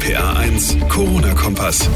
RPA 1, Corona-Kompass.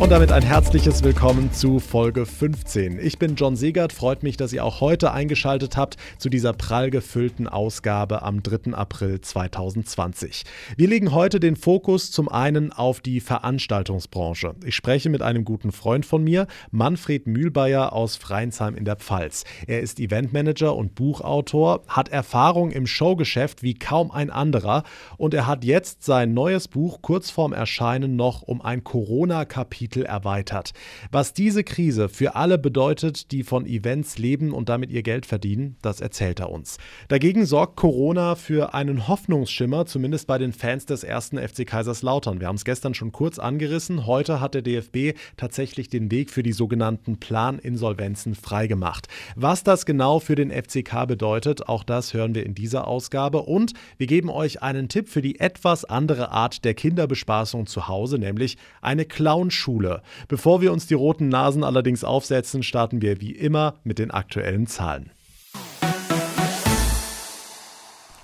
Und damit ein herzliches Willkommen zu Folge 15. Ich bin John Segert, freut mich, dass ihr auch heute eingeschaltet habt zu dieser prall gefüllten Ausgabe am 3. April 2020. Wir legen heute den Fokus zum einen auf die Veranstaltungsbranche. Ich spreche mit einem guten Freund von mir, Manfred Mühlbayer aus Freinsheim in der Pfalz. Er ist Eventmanager und Buchautor, hat Erfahrung im Showgeschäft wie kaum ein anderer und er hat jetzt sein neues Buch kurz vorm Erscheinen noch um ein Corona-Kapitel Kapitel erweitert. Was diese Krise für alle bedeutet, die von Events leben und damit ihr Geld verdienen, das erzählt er uns. Dagegen sorgt Corona für einen Hoffnungsschimmer, zumindest bei den Fans des ersten FC Kaiserslautern. Wir haben es gestern schon kurz angerissen. Heute hat der DFB tatsächlich den Weg für die sogenannten Planinsolvenzen freigemacht. Was das genau für den FCK bedeutet, auch das hören wir in dieser Ausgabe. Und wir geben euch einen Tipp für die etwas andere Art der Kinderbespaßung zu Hause, nämlich eine Clownschule. Schule. Bevor wir uns die roten Nasen allerdings aufsetzen, starten wir wie immer mit den aktuellen Zahlen.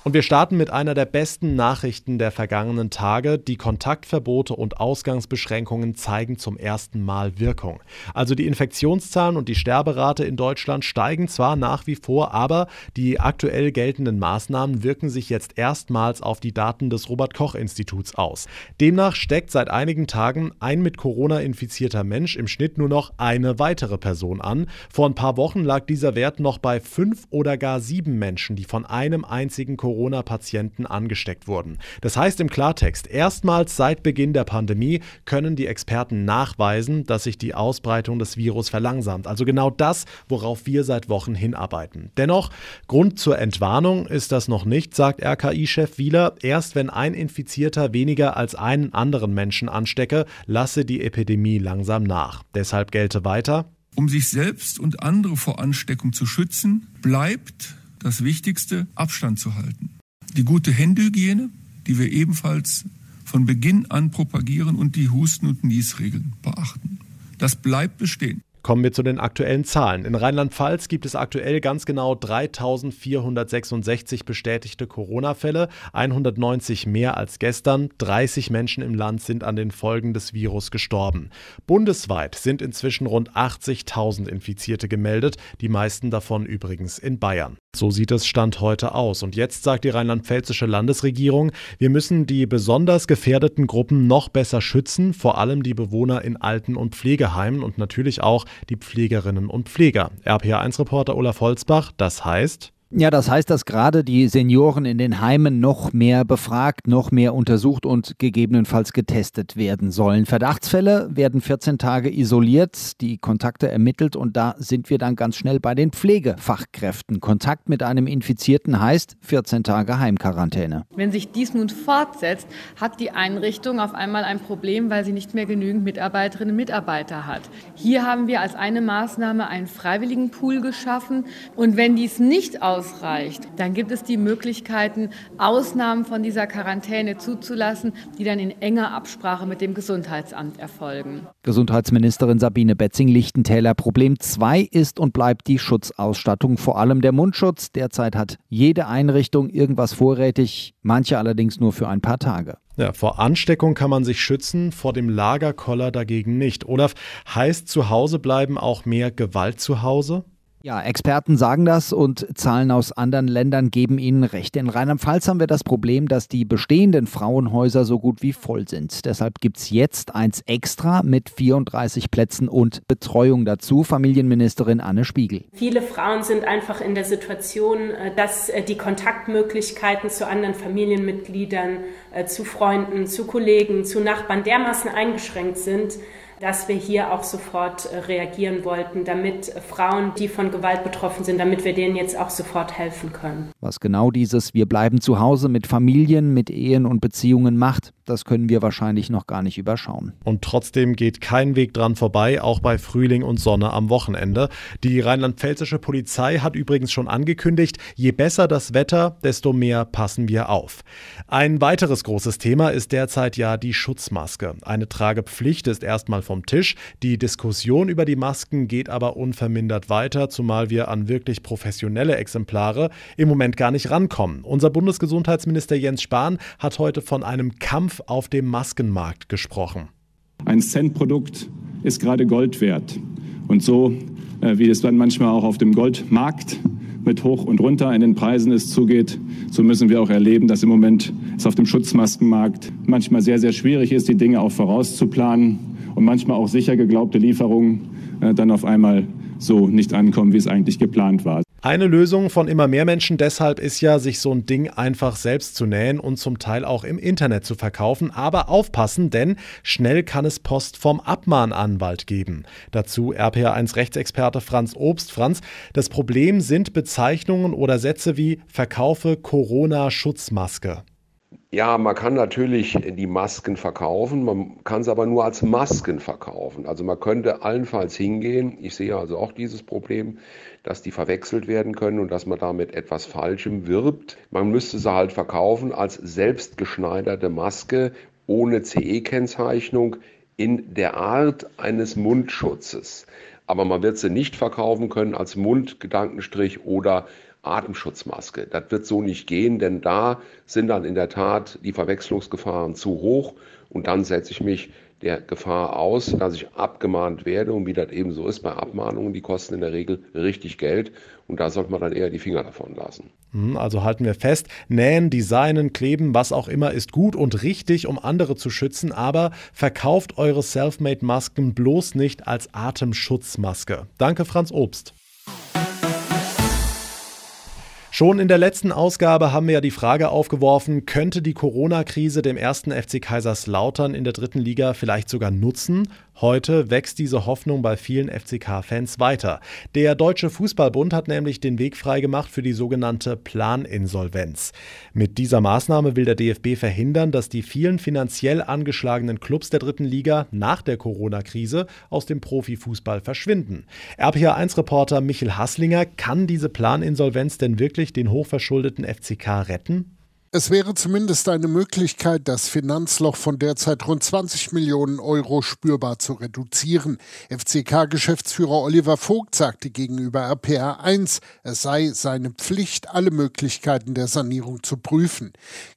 Und wir starten mit einer der besten Nachrichten der vergangenen Tage. Die Kontaktverbote und Ausgangsbeschränkungen zeigen zum ersten Mal Wirkung. Also die Infektionszahlen und die Sterberate in Deutschland steigen zwar nach wie vor, aber die aktuell geltenden Maßnahmen wirken sich jetzt erstmals auf die Daten des Robert Koch Instituts aus. Demnach steckt seit einigen Tagen ein mit Corona infizierter Mensch im Schnitt nur noch eine weitere Person an. Vor ein paar Wochen lag dieser Wert noch bei fünf oder gar sieben Menschen, die von einem einzigen Corona Corona-Patienten angesteckt wurden. Das heißt im Klartext, erstmals seit Beginn der Pandemie können die Experten nachweisen, dass sich die Ausbreitung des Virus verlangsamt. Also genau das, worauf wir seit Wochen hinarbeiten. Dennoch, Grund zur Entwarnung ist das noch nicht, sagt RKI-Chef Wieler. Erst wenn ein Infizierter weniger als einen anderen Menschen anstecke, lasse die Epidemie langsam nach. Deshalb gelte weiter. Um sich selbst und andere vor Ansteckung zu schützen, bleibt das Wichtigste, Abstand zu halten. Die gute Händehygiene, die wir ebenfalls von Beginn an propagieren und die Husten- und Niesregeln beachten. Das bleibt bestehen. Kommen wir zu den aktuellen Zahlen. In Rheinland-Pfalz gibt es aktuell ganz genau 3466 bestätigte Corona-Fälle, 190 mehr als gestern. 30 Menschen im Land sind an den Folgen des Virus gestorben. Bundesweit sind inzwischen rund 80.000 Infizierte gemeldet, die meisten davon übrigens in Bayern. So sieht es Stand heute aus. Und jetzt sagt die rheinland-pfälzische Landesregierung, wir müssen die besonders gefährdeten Gruppen noch besser schützen, vor allem die Bewohner in Alten- und Pflegeheimen und natürlich auch die Pflegerinnen und Pfleger. RPA1-Reporter Olaf Holzbach, das heißt, ja, das heißt, dass gerade die Senioren in den Heimen noch mehr befragt, noch mehr untersucht und gegebenenfalls getestet werden sollen. Verdachtsfälle werden 14 Tage isoliert, die Kontakte ermittelt und da sind wir dann ganz schnell bei den Pflegefachkräften. Kontakt mit einem Infizierten heißt 14 Tage Heimquarantäne. Wenn sich dies nun fortsetzt, hat die Einrichtung auf einmal ein Problem, weil sie nicht mehr genügend Mitarbeiterinnen und Mitarbeiter hat. Hier haben wir als eine Maßnahme einen freiwilligen Pool geschaffen und wenn dies nicht aus ausreicht, dann gibt es die Möglichkeiten, Ausnahmen von dieser Quarantäne zuzulassen, die dann in enger Absprache mit dem Gesundheitsamt erfolgen. Gesundheitsministerin Sabine Betzing-Lichtentäler. Problem 2 ist und bleibt die Schutzausstattung, vor allem der Mundschutz. Derzeit hat jede Einrichtung irgendwas vorrätig, manche allerdings nur für ein paar Tage. Ja, vor Ansteckung kann man sich schützen, vor dem Lagerkoller dagegen nicht. Olaf, heißt zu Hause bleiben auch mehr Gewalt zu Hause? Ja, Experten sagen das und Zahlen aus anderen Ländern geben ihnen recht. In Rheinland-Pfalz haben wir das Problem, dass die bestehenden Frauenhäuser so gut wie voll sind. Deshalb gibt es jetzt eins extra mit 34 Plätzen und Betreuung dazu. Familienministerin Anne Spiegel. Viele Frauen sind einfach in der Situation, äh, dass äh, die Kontaktmöglichkeiten zu anderen Familienmitgliedern, äh, zu Freunden, zu Kollegen, zu Nachbarn dermaßen eingeschränkt sind, dass wir hier auch sofort äh, reagieren wollten, damit Frauen, die von Gewalt betroffen sind, damit wir denen jetzt auch sofort helfen können. Was genau dieses Wir bleiben zu Hause mit Familien, mit Ehen und Beziehungen macht, das können wir wahrscheinlich noch gar nicht überschauen. Und trotzdem geht kein Weg dran vorbei, auch bei Frühling und Sonne am Wochenende. Die rheinland-pfälzische Polizei hat übrigens schon angekündigt, je besser das Wetter, desto mehr passen wir auf. Ein weiteres großes Thema ist derzeit ja die Schutzmaske. Eine Tragepflicht ist erstmal vom Tisch. Die Diskussion über die Masken geht aber unvermindert weiter, zumal wir an wirklich professionelle Exemplare im Moment gar nicht rankommen. Unser Bundesgesundheitsminister Jens Spahn hat heute von einem Kampf Kampf auf dem Maskenmarkt gesprochen. Ein Centprodukt ist gerade Gold wert. Und so, äh, wie es dann manchmal auch auf dem Goldmarkt mit hoch und runter in den Preisen es zugeht, so müssen wir auch erleben, dass im Moment es auf dem Schutzmaskenmarkt manchmal sehr, sehr schwierig ist, die Dinge auch vorauszuplanen und manchmal auch sicher geglaubte Lieferungen äh, dann auf einmal so nicht ankommen, wie es eigentlich geplant war. Eine Lösung von immer mehr Menschen deshalb ist ja, sich so ein Ding einfach selbst zu nähen und zum Teil auch im Internet zu verkaufen. Aber aufpassen, denn schnell kann es Post vom Abmahnanwalt geben. Dazu RPA1 Rechtsexperte Franz Obst. Franz, das Problem sind Bezeichnungen oder Sätze wie Verkaufe Corona-Schutzmaske. Ja, man kann natürlich die Masken verkaufen, man kann es aber nur als Masken verkaufen. Also man könnte allenfalls hingehen, ich sehe also auch dieses Problem, dass die verwechselt werden können und dass man damit etwas Falschem wirbt. Man müsste sie halt verkaufen als selbstgeschneiderte Maske ohne CE-Kennzeichnung in der Art eines Mundschutzes. Aber man wird sie nicht verkaufen können als Mundgedankenstrich oder Atemschutzmaske. Das wird so nicht gehen, denn da sind dann in der Tat die Verwechslungsgefahren zu hoch und dann setze ich mich der Gefahr aus, dass ich abgemahnt werde und wie das eben so ist bei Abmahnungen, die kosten in der Regel richtig Geld und da sollte man dann eher die Finger davon lassen. Hm, also halten wir fest, nähen, designen, kleben, was auch immer ist gut und richtig, um andere zu schützen, aber verkauft eure Selfmade-Masken bloß nicht als Atemschutzmaske. Danke Franz Obst. Schon in der letzten Ausgabe haben wir ja die Frage aufgeworfen, könnte die Corona-Krise dem ersten FC Kaiserslautern in der dritten Liga vielleicht sogar nutzen? Heute wächst diese Hoffnung bei vielen FCK-Fans weiter. Der Deutsche Fußballbund hat nämlich den Weg freigemacht für die sogenannte Planinsolvenz. Mit dieser Maßnahme will der DFB verhindern, dass die vielen finanziell angeschlagenen Clubs der dritten Liga nach der Corona-Krise aus dem Profifußball verschwinden. RPA1-Reporter Michel Hasslinger, kann diese Planinsolvenz denn wirklich den hochverschuldeten FCK retten? Es wäre zumindest eine Möglichkeit, das Finanzloch von derzeit rund 20 Millionen Euro spürbar zu reduzieren. FCK-Geschäftsführer Oliver Vogt sagte gegenüber RPR 1, es sei seine Pflicht, alle Möglichkeiten der Sanierung zu prüfen.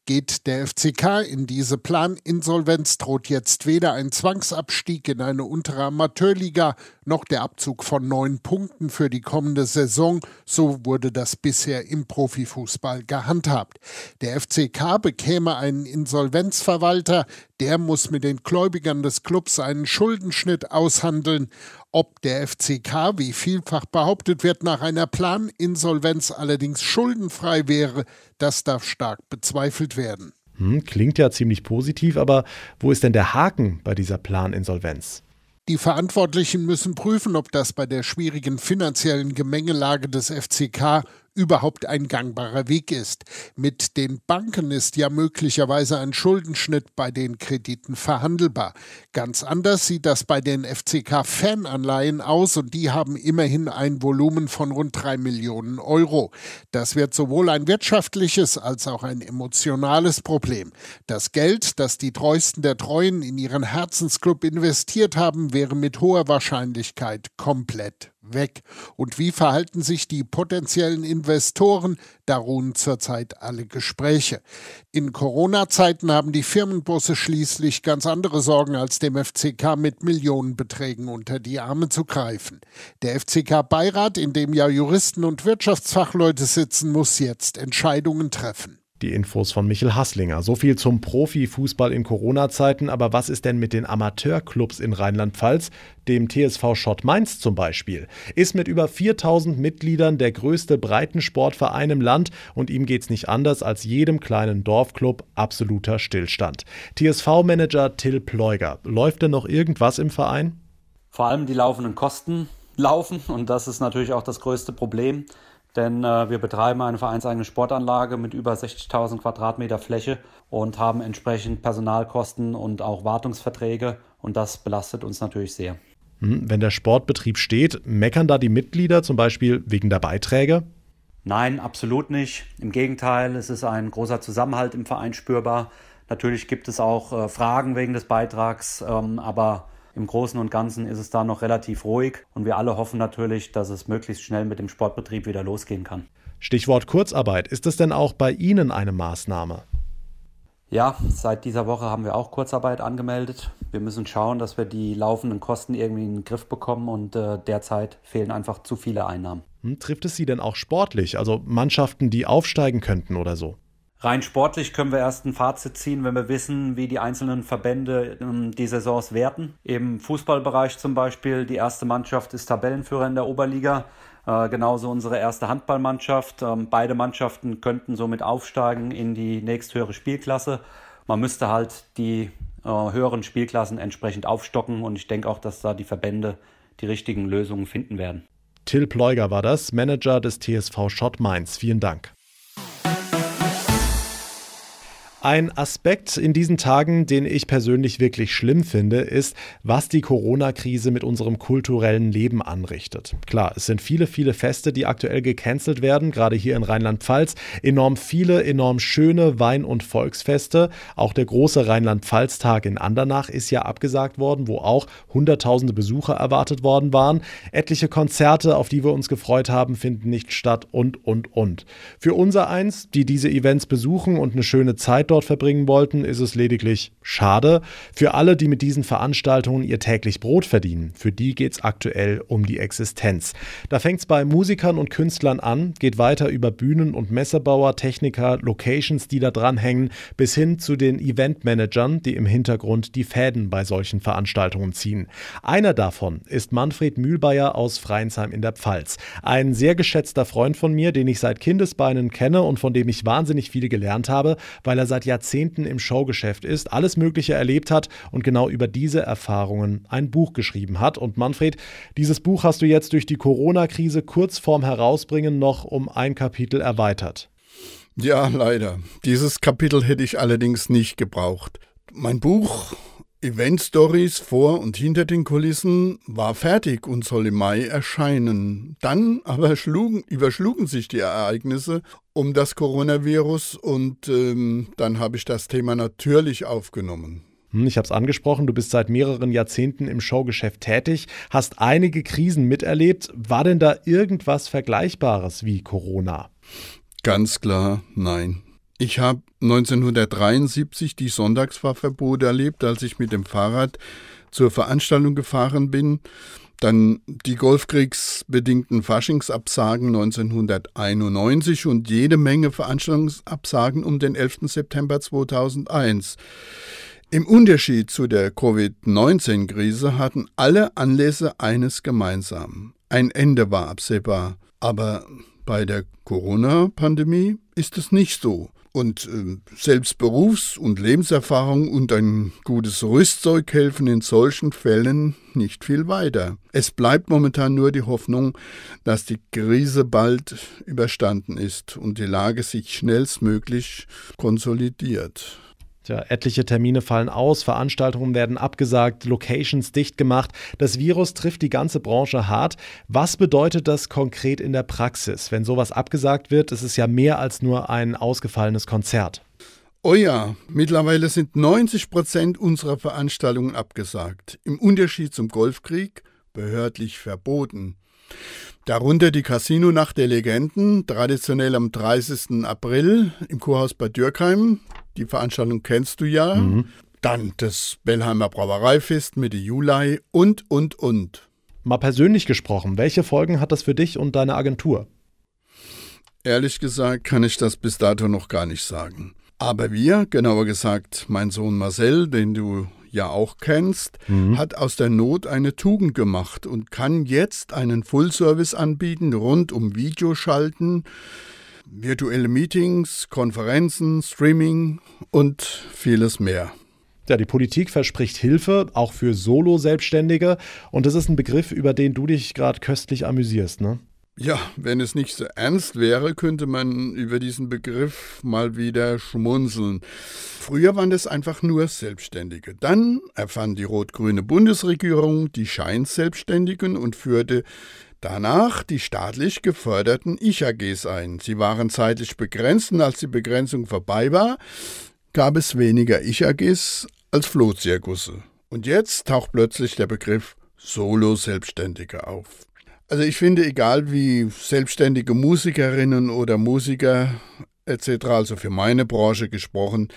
Geht der FCK in diese Planinsolvenz, droht jetzt weder ein Zwangsabstieg in eine untere Amateurliga noch der Abzug von neun Punkten für die kommende Saison. So wurde das bisher im Profifußball gehandhabt. Der FCK bekäme einen Insolvenzverwalter, der muss mit den Gläubigern des Clubs einen Schuldenschnitt aushandeln. Ob der FCK, wie vielfach behauptet wird, nach einer Planinsolvenz allerdings schuldenfrei wäre, das darf stark bezweifelt werden. Hm, klingt ja ziemlich positiv, aber wo ist denn der Haken bei dieser Planinsolvenz? Die Verantwortlichen müssen prüfen, ob das bei der schwierigen finanziellen Gemengelage des FCK überhaupt ein gangbarer Weg ist. Mit den Banken ist ja möglicherweise ein Schuldenschnitt bei den Krediten verhandelbar. Ganz anders sieht das bei den FCK-Fananleihen aus und die haben immerhin ein Volumen von rund drei Millionen Euro. Das wird sowohl ein wirtschaftliches als auch ein emotionales Problem. Das Geld, das die Treuesten der Treuen in ihren Herzensclub investiert haben, wäre mit hoher Wahrscheinlichkeit komplett weg. Und wie verhalten sich die potenziellen Investoren? Da ruhen zurzeit alle Gespräche. In Corona-Zeiten haben die Firmenbosse schließlich ganz andere Sorgen, als dem FCK mit Millionenbeträgen unter die Arme zu greifen. Der FCK-Beirat, in dem ja Juristen und Wirtschaftsfachleute sitzen, muss jetzt Entscheidungen treffen. Die Infos von Michel Hasslinger. So viel zum Profifußball in Corona-Zeiten. Aber was ist denn mit den Amateurclubs in Rheinland-Pfalz? Dem TSV Schott Mainz zum Beispiel. Ist mit über 4000 Mitgliedern der größte Breitensportverein im Land und ihm geht's nicht anders als jedem kleinen Dorfclub absoluter Stillstand. TSV-Manager Till Pleuger. Läuft denn noch irgendwas im Verein? Vor allem die laufenden Kosten laufen und das ist natürlich auch das größte Problem denn äh, wir betreiben eine vereinseigene Sportanlage mit über 60.000 Quadratmeter Fläche und haben entsprechend Personalkosten und auch Wartungsverträge und das belastet uns natürlich sehr. Hm, wenn der Sportbetrieb steht, meckern da die Mitglieder zum Beispiel wegen der Beiträge? Nein, absolut nicht. Im Gegenteil, es ist ein großer Zusammenhalt im Verein spürbar. Natürlich gibt es auch äh, Fragen wegen des Beitrags, ähm, aber im Großen und Ganzen ist es da noch relativ ruhig und wir alle hoffen natürlich, dass es möglichst schnell mit dem Sportbetrieb wieder losgehen kann. Stichwort Kurzarbeit. Ist das denn auch bei Ihnen eine Maßnahme? Ja, seit dieser Woche haben wir auch Kurzarbeit angemeldet. Wir müssen schauen, dass wir die laufenden Kosten irgendwie in den Griff bekommen und äh, derzeit fehlen einfach zu viele Einnahmen. Hm, trifft es Sie denn auch sportlich, also Mannschaften, die aufsteigen könnten oder so? Rein sportlich können wir erst ein Fazit ziehen, wenn wir wissen, wie die einzelnen Verbände ähm, die Saisons werten. Im Fußballbereich zum Beispiel, die erste Mannschaft ist Tabellenführer in der Oberliga. Äh, genauso unsere erste Handballmannschaft. Ähm, beide Mannschaften könnten somit aufsteigen in die nächsthöhere Spielklasse. Man müsste halt die äh, höheren Spielklassen entsprechend aufstocken und ich denke auch, dass da die Verbände die richtigen Lösungen finden werden. Till Pleuger war das, Manager des TSV Schott Mainz. Vielen Dank. Ein Aspekt in diesen Tagen, den ich persönlich wirklich schlimm finde, ist, was die Corona-Krise mit unserem kulturellen Leben anrichtet. Klar, es sind viele, viele Feste, die aktuell gecancelt werden, gerade hier in Rheinland-Pfalz. Enorm viele, enorm schöne Wein- und Volksfeste. Auch der große Rheinland-Pfalz-Tag in Andernach ist ja abgesagt worden, wo auch Hunderttausende Besucher erwartet worden waren. Etliche Konzerte, auf die wir uns gefreut haben, finden nicht statt und, und, und. Für unser eins, die diese Events besuchen und eine schöne Zeit dort dort verbringen wollten, ist es lediglich schade. Für alle, die mit diesen Veranstaltungen ihr täglich Brot verdienen, für die geht es aktuell um die Existenz. Da fängt es bei Musikern und Künstlern an, geht weiter über Bühnen- und Messebauer, Techniker, Locations, die da dranhängen, bis hin zu den Eventmanagern, die im Hintergrund die Fäden bei solchen Veranstaltungen ziehen. Einer davon ist Manfred Mühlbayer aus Freinsheim in der Pfalz. Ein sehr geschätzter Freund von mir, den ich seit Kindesbeinen kenne und von dem ich wahnsinnig viel gelernt habe, weil er seit Jahrzehnten im Showgeschäft ist, alles Mögliche erlebt hat und genau über diese Erfahrungen ein Buch geschrieben hat. Und Manfred, dieses Buch hast du jetzt durch die Corona-Krise kurz vorm Herausbringen noch um ein Kapitel erweitert. Ja, leider. Dieses Kapitel hätte ich allerdings nicht gebraucht. Mein Buch Event Stories vor und hinter den Kulissen war fertig und soll im Mai erscheinen. Dann aber schlugen, überschlugen sich die Ereignisse um das Coronavirus und ähm, dann habe ich das Thema natürlich aufgenommen. Hm, ich habe es angesprochen, du bist seit mehreren Jahrzehnten im Showgeschäft tätig, hast einige Krisen miterlebt. War denn da irgendwas Vergleichbares wie Corona? Ganz klar, nein. Ich habe 1973 die Sonntagsfahrverbote erlebt, als ich mit dem Fahrrad zur Veranstaltung gefahren bin. Dann die Golfkriegsbedingten Faschingsabsagen 1991 und jede Menge Veranstaltungsabsagen um den 11. September 2001. Im Unterschied zu der Covid-19-Krise hatten alle Anlässe eines gemeinsam. Ein Ende war absehbar. Aber bei der Corona-Pandemie ist es nicht so. Und äh, selbst Berufs- und Lebenserfahrung und ein gutes Rüstzeug helfen in solchen Fällen nicht viel weiter. Es bleibt momentan nur die Hoffnung, dass die Krise bald überstanden ist und die Lage sich schnellstmöglich konsolidiert. Tja, etliche Termine fallen aus, Veranstaltungen werden abgesagt, Locations dicht gemacht. Das Virus trifft die ganze Branche hart. Was bedeutet das konkret in der Praxis? Wenn sowas abgesagt wird, ist es ja mehr als nur ein ausgefallenes Konzert. Oh ja, mittlerweile sind 90 Prozent unserer Veranstaltungen abgesagt. Im Unterschied zum Golfkrieg behördlich verboten. Darunter die Casino-Nacht der Legenden, traditionell am 30. April im Kurhaus Bad Dürkheim. Die Veranstaltung kennst du ja. Mhm. Dann das Bellheimer Brauereifest Mitte Juli und, und, und. Mal persönlich gesprochen, welche Folgen hat das für dich und deine Agentur? Ehrlich gesagt kann ich das bis dato noch gar nicht sagen. Aber wir, genauer gesagt mein Sohn Marcel, den du ja auch kennst, mhm. hat aus der Not eine Tugend gemacht und kann jetzt einen Full-Service anbieten rund um Videoschalten, virtuelle Meetings, Konferenzen, Streaming und vieles mehr. Ja, die Politik verspricht Hilfe, auch für Solo-Selbstständige. Und das ist ein Begriff, über den du dich gerade köstlich amüsierst, ne? Ja, wenn es nicht so ernst wäre, könnte man über diesen Begriff mal wieder schmunzeln. Früher waren es einfach nur Selbstständige. Dann erfand die rot-grüne Bundesregierung die Scheinselbstständigen und führte danach die staatlich geförderten Ich-AGs ein. Sie waren zeitlich begrenzt und als die Begrenzung vorbei war, gab es weniger Ich-AGs als Flohzirkusse. Und jetzt taucht plötzlich der Begriff Solo-Selbstständige auf. Also ich finde, egal wie selbstständige Musikerinnen oder Musiker etc., also für meine Branche gesprochen,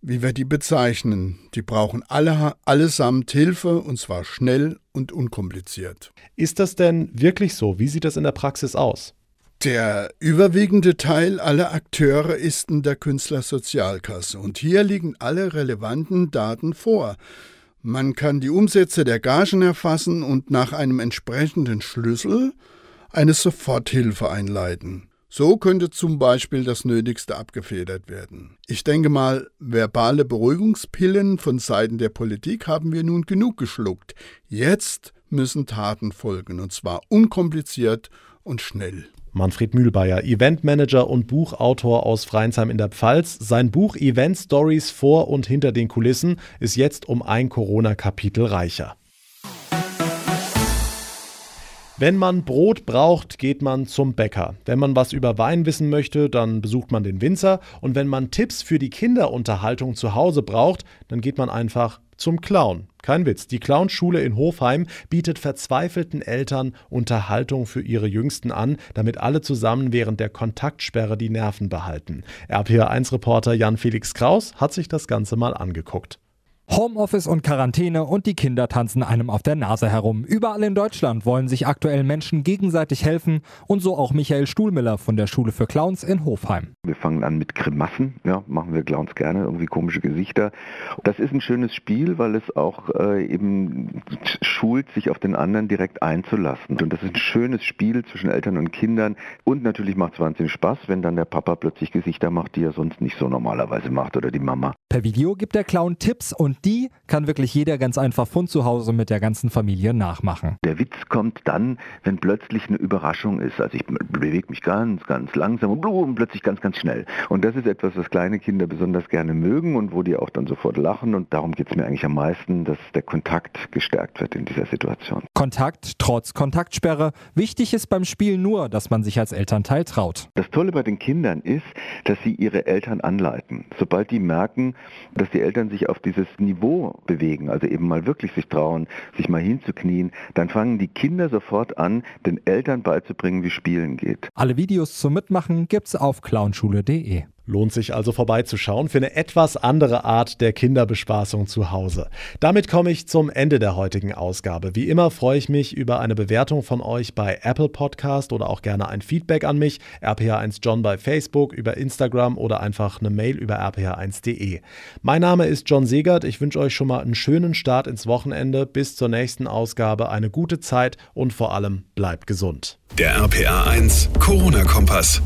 wie wir die bezeichnen. Die brauchen alle, allesamt Hilfe und zwar schnell und unkompliziert. Ist das denn wirklich so? Wie sieht das in der Praxis aus? Der überwiegende Teil aller Akteure ist in der Künstlersozialkasse und hier liegen alle relevanten Daten vor. Man kann die Umsätze der Gagen erfassen und nach einem entsprechenden Schlüssel eine Soforthilfe einleiten. So könnte zum Beispiel das Nötigste abgefedert werden. Ich denke mal, verbale Beruhigungspillen von Seiten der Politik haben wir nun genug geschluckt. Jetzt müssen Taten folgen, und zwar unkompliziert und schnell. Manfred Mühlbayer, Eventmanager und Buchautor aus Freinsheim in der Pfalz. Sein Buch Event Stories vor und hinter den Kulissen ist jetzt um ein Corona-Kapitel reicher. Wenn man Brot braucht, geht man zum Bäcker. Wenn man was über Wein wissen möchte, dann besucht man den Winzer. Und wenn man Tipps für die Kinderunterhaltung zu Hause braucht, dann geht man einfach zum Clown. Kein Witz, die Clownschule in Hofheim bietet verzweifelten Eltern Unterhaltung für ihre Jüngsten an, damit alle zusammen während der Kontaktsperre die Nerven behalten. RPR1-Reporter Jan-Felix Kraus hat sich das Ganze mal angeguckt. Homeoffice und Quarantäne und die Kinder tanzen einem auf der Nase herum. Überall in Deutschland wollen sich aktuell Menschen gegenseitig helfen und so auch Michael Stuhlmiller von der Schule für Clowns in Hofheim. Wir fangen an mit Grimassen, ja, machen wir Clowns gerne, irgendwie komische Gesichter. Das ist ein schönes Spiel, weil es auch äh, eben schult, sich auf den anderen direkt einzulassen. Und das ist ein schönes Spiel zwischen Eltern und Kindern und natürlich macht es wahnsinnig Spaß, wenn dann der Papa plötzlich Gesichter macht, die er sonst nicht so normalerweise macht oder die Mama. Per Video gibt der Clown Tipps und die kann wirklich jeder ganz einfach von zu Hause mit der ganzen Familie nachmachen. Der Witz kommt dann, wenn plötzlich eine Überraschung ist. Also ich bewege mich ganz, ganz langsam und plötzlich ganz, ganz schnell. Und das ist etwas, was kleine Kinder besonders gerne mögen und wo die auch dann sofort lachen. Und darum geht es mir eigentlich am meisten, dass der Kontakt gestärkt wird in dieser Situation. Kontakt trotz Kontaktsperre. Wichtig ist beim Spiel nur, dass man sich als Elternteil traut. Das Tolle bei den Kindern ist, dass sie ihre Eltern anleiten. Sobald die merken, dass die Eltern sich auf dieses Niveau bewegen, also eben mal wirklich sich trauen, sich mal hinzuknien, dann fangen die Kinder sofort an, den Eltern beizubringen, wie Spielen geht. Alle Videos zum Mitmachen gibt's auf clownschule.de. Lohnt sich also vorbeizuschauen für eine etwas andere Art der Kinderbespaßung zu Hause. Damit komme ich zum Ende der heutigen Ausgabe. Wie immer freue ich mich über eine Bewertung von euch bei Apple Podcast oder auch gerne ein Feedback an mich, rph1john bei Facebook, über Instagram oder einfach eine Mail über rph1.de. Mein Name ist John Segert. Ich wünsche euch schon mal einen schönen Start ins Wochenende. Bis zur nächsten Ausgabe eine gute Zeit und vor allem bleibt gesund. Der RPA1 Corona-Kompass.